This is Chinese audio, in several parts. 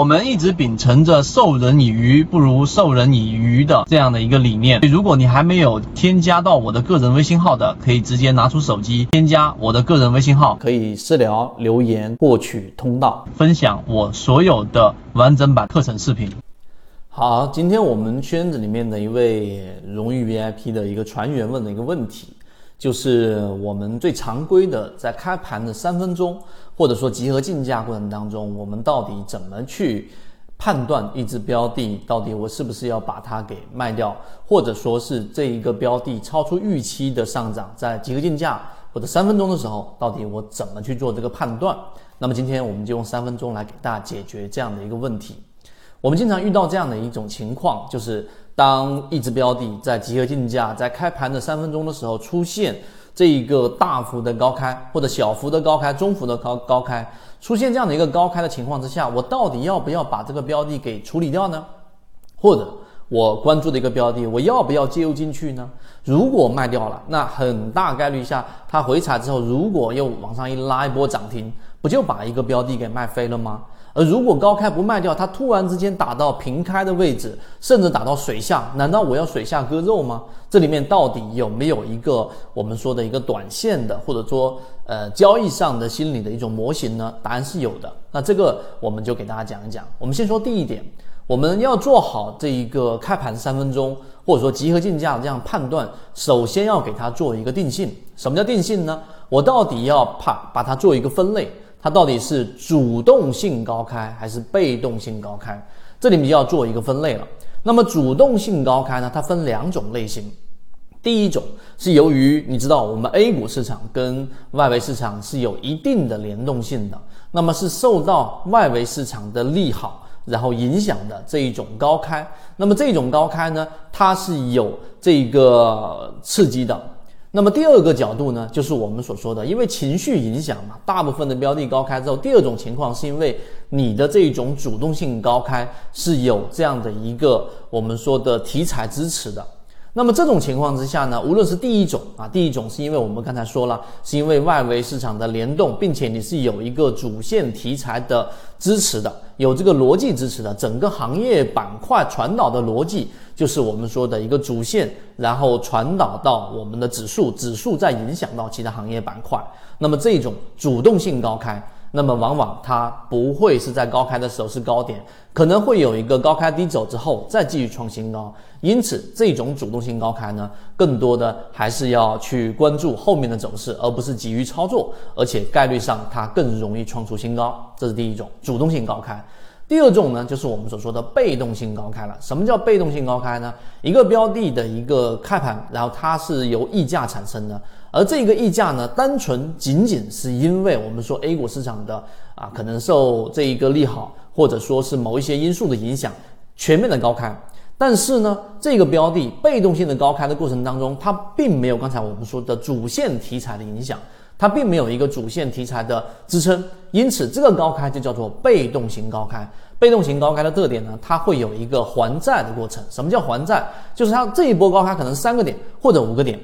我们一直秉承着授人以鱼不如授人以渔的这样的一个理念。如果你还没有添加到我的个人微信号的，可以直接拿出手机添加我的个人微信号，可以私聊留言获取通道，分享我所有的完整版课程视频。好，今天我们圈子里面的一位荣誉 VIP 的一个船员问的一个问题，就是我们最常规的在开盘的三分钟，或者说集合竞价过程当中，我们到底怎么去判断一只标的到底我是不是要把它给卖掉，或者说是这一个标的超出预期的上涨，在集合竞价或者三分钟的时候，到底我怎么去做这个判断？那么今天我们就用三分钟来给大家解决这样的一个问题。我们经常遇到这样的一种情况，就是当一只标的在集合竞价在开盘的三分钟的时候出现这一个大幅的高开，或者小幅的高开、中幅的高高开，出现这样的一个高开的情况之下，我到底要不要把这个标的给处理掉呢？或者我关注的一个标的，我要不要介入进去呢？如果卖掉了，那很大概率下它回踩之后，如果又往上一拉一波涨停，不就把一个标的给卖飞了吗？而如果高开不卖掉，它突然之间打到平开的位置，甚至打到水下，难道我要水下割肉吗？这里面到底有没有一个我们说的一个短线的，或者说呃交易上的心理的一种模型呢？答案是有的。那这个我们就给大家讲一讲。我们先说第一点，我们要做好这一个开盘三分钟，或者说集合竞价这样判断，首先要给它做一个定性。什么叫定性呢？我到底要怕把它做一个分类。它到底是主动性高开还是被动性高开？这里面就要做一个分类了。那么主动性高开呢？它分两种类型。第一种是由于你知道我们 A 股市场跟外围市场是有一定的联动性的，那么是受到外围市场的利好然后影响的这一种高开。那么这种高开呢，它是有这个刺激的。那么第二个角度呢，就是我们所说的，因为情绪影响嘛，大部分的标的高开之后，第二种情况是因为你的这种主动性高开是有这样的一个我们说的题材支持的。那么这种情况之下呢，无论是第一种啊，第一种是因为我们刚才说了，是因为外围市场的联动，并且你是有一个主线题材的支持的，有这个逻辑支持的，整个行业板块传导的逻辑就是我们说的一个主线，然后传导到我们的指数，指数再影响到其他行业板块，那么这种主动性高开。那么往往它不会是在高开的时候是高点，可能会有一个高开低走之后再继续创新高。因此，这种主动性高开呢，更多的还是要去关注后面的走势，而不是急于操作，而且概率上它更容易创出新高。这是第一种主动性高开。第二种呢，就是我们所说的被动性高开了。什么叫被动性高开呢？一个标的的一个开盘，然后它是由溢价产生的。而这个溢价呢，单纯仅仅是因为我们说 A 股市场的啊，可能受这一个利好，或者说是某一些因素的影响，全面的高开。但是呢，这个标的被动性的高开的过程当中，它并没有刚才我们说的主线题材的影响，它并没有一个主线题材的支撑，因此这个高开就叫做被动型高开。被动型高开的特点呢，它会有一个还债的过程。什么叫还债？就是它这一波高开可能三个点或者五个点。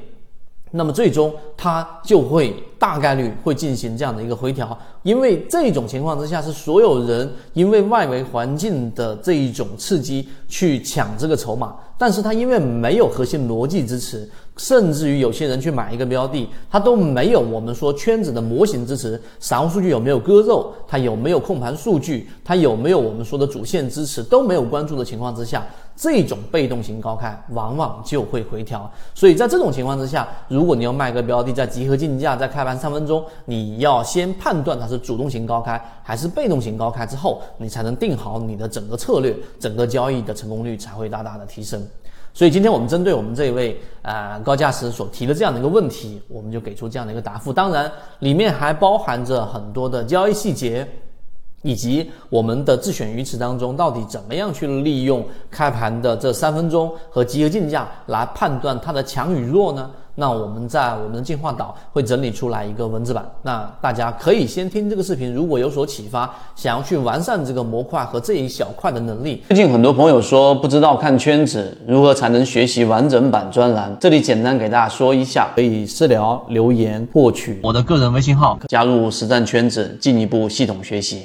那么最终它就会大概率会进行这样的一个回调，因为这种情况之下是所有人因为外围环境的这一种刺激去抢这个筹码，但是它因为没有核心逻辑支持，甚至于有些人去买一个标的，它都没有我们说圈子的模型支持，散户数据有没有割肉，它有没有控盘数据，它有没有我们说的主线支持都没有关注的情况之下。这种被动型高开往往就会回调，所以在这种情况之下，如果你要卖个标的，在集合竞价，在开盘三分钟，你要先判断它是主动型高开还是被动型高开之后，你才能定好你的整个策略，整个交易的成功率才会大大的提升。所以今天我们针对我们这一位呃高价值所提的这样的一个问题，我们就给出这样的一个答复。当然，里面还包含着很多的交易细节。以及我们的自选鱼池当中，到底怎么样去利用开盘的这三分钟和集合竞价来判断它的强与弱呢？那我们在我们的进化岛会整理出来一个文字版，那大家可以先听这个视频，如果有所启发，想要去完善这个模块和这一小块的能力。最近很多朋友说不知道看圈子如何才能学习完整版专栏，这里简单给大家说一下，可以私聊留言获取我的个人微信号，加入实战圈子，进一步系统学习。